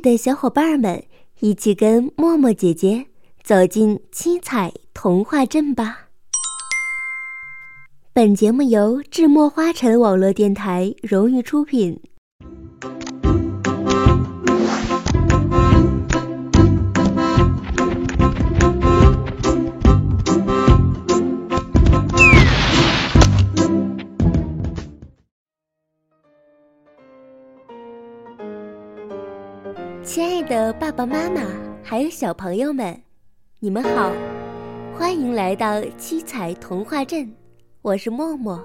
的小伙伴们，一起跟默默姐姐走进七彩童话镇吧！本节目由智墨花城网络电台荣誉出品。的爸爸妈妈，还有小朋友们，你们好，欢迎来到七彩童话镇，我是默默。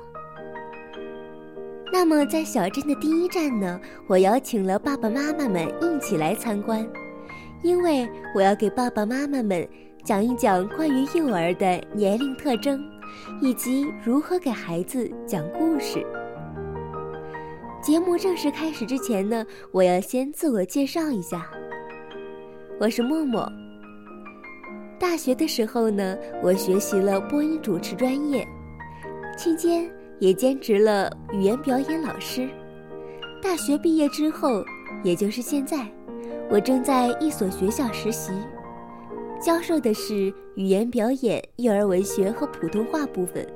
那么，在小镇的第一站呢，我邀请了爸爸妈妈们一起来参观，因为我要给爸爸妈妈们讲一讲关于幼儿的年龄特征，以及如何给孩子讲故事。节目正式开始之前呢，我要先自我介绍一下。我是默默。大学的时候呢，我学习了播音主持专业，期间也兼职了语言表演老师。大学毕业之后，也就是现在，我正在一所学校实习，教授的是语言表演、幼儿文学和普通话部分。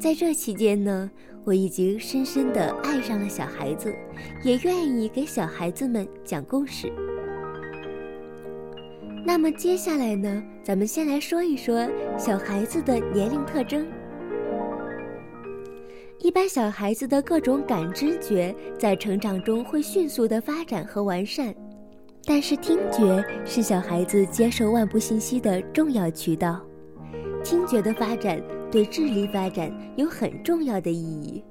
在这期间呢。我已经深深地爱上了小孩子，也愿意给小孩子们讲故事。那么接下来呢，咱们先来说一说小孩子的年龄特征。一般小孩子的各种感知觉在成长中会迅速的发展和完善，但是听觉是小孩子接受外部信息的重要渠道，听觉的发展。对智力发展有很重要的意义。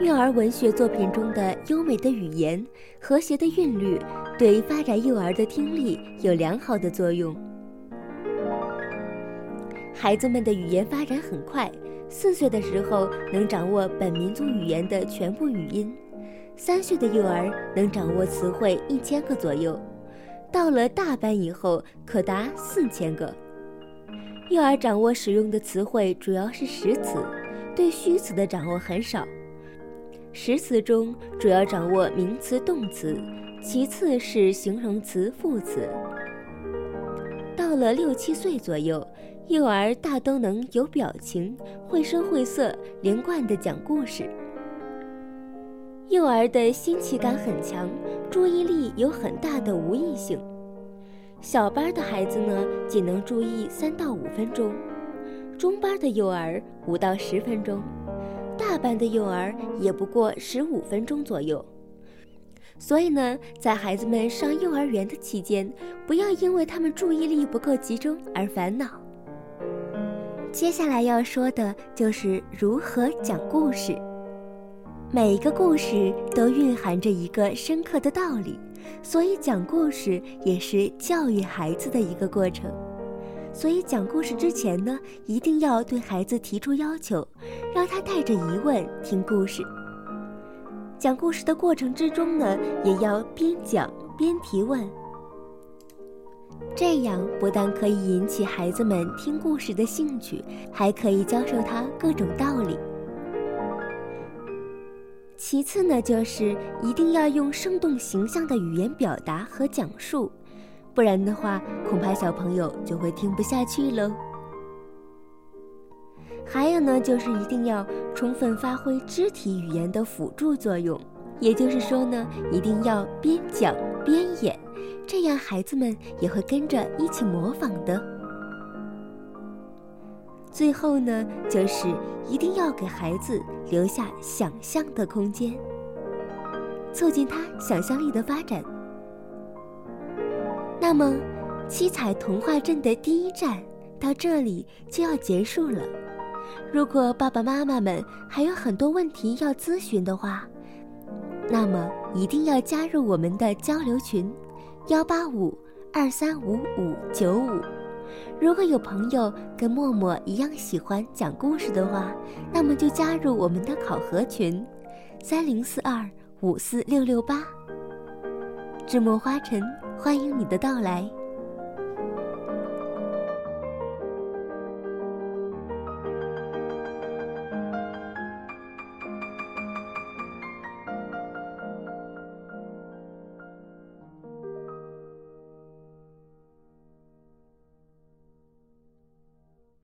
幼儿文学作品中的优美的语言、和谐的韵律，对发展幼儿的听力有良好的作用。孩子们的语言发展很快，四岁的时候能掌握本民族语言的全部语音，三岁的幼儿能掌握词汇一千个左右，到了大班以后可达四千个。幼儿掌握使用的词汇主要是实词，对虚词的掌握很少。实词中主要掌握名词、动词，其次是形容词、副词。到了六七岁左右，幼儿大都能有表情，绘声绘色、连贯地讲故事。幼儿的新奇感很强，注意力有很大的无意性。小班的孩子呢，仅能注意三到五分钟；中班的幼儿五到十分钟；大班的幼儿也不过十五分钟左右。所以呢，在孩子们上幼儿园的期间，不要因为他们注意力不够集中而烦恼。接下来要说的就是如何讲故事。每一个故事都蕴含着一个深刻的道理。所以讲故事也是教育孩子的一个过程，所以讲故事之前呢，一定要对孩子提出要求，让他带着疑问听故事。讲故事的过程之中呢，也要边讲边提问，这样不但可以引起孩子们听故事的兴趣，还可以教授他各种道理。其次呢，就是一定要用生动形象的语言表达和讲述，不然的话，恐怕小朋友就会听不下去喽。还有呢，就是一定要充分发挥肢体语言的辅助作用，也就是说呢，一定要边讲边演，这样孩子们也会跟着一起模仿的。最后呢，就是一定要给孩子留下想象的空间，促进他想象力的发展。那么，七彩童话镇的第一站到这里就要结束了。如果爸爸妈妈们还有很多问题要咨询的话，那么一定要加入我们的交流群：幺八五二三五五九五。如果有朋友跟默默一样喜欢讲故事的话，那么就加入我们的考核群，三零四二五四六六八。智墨花城欢迎你的到来。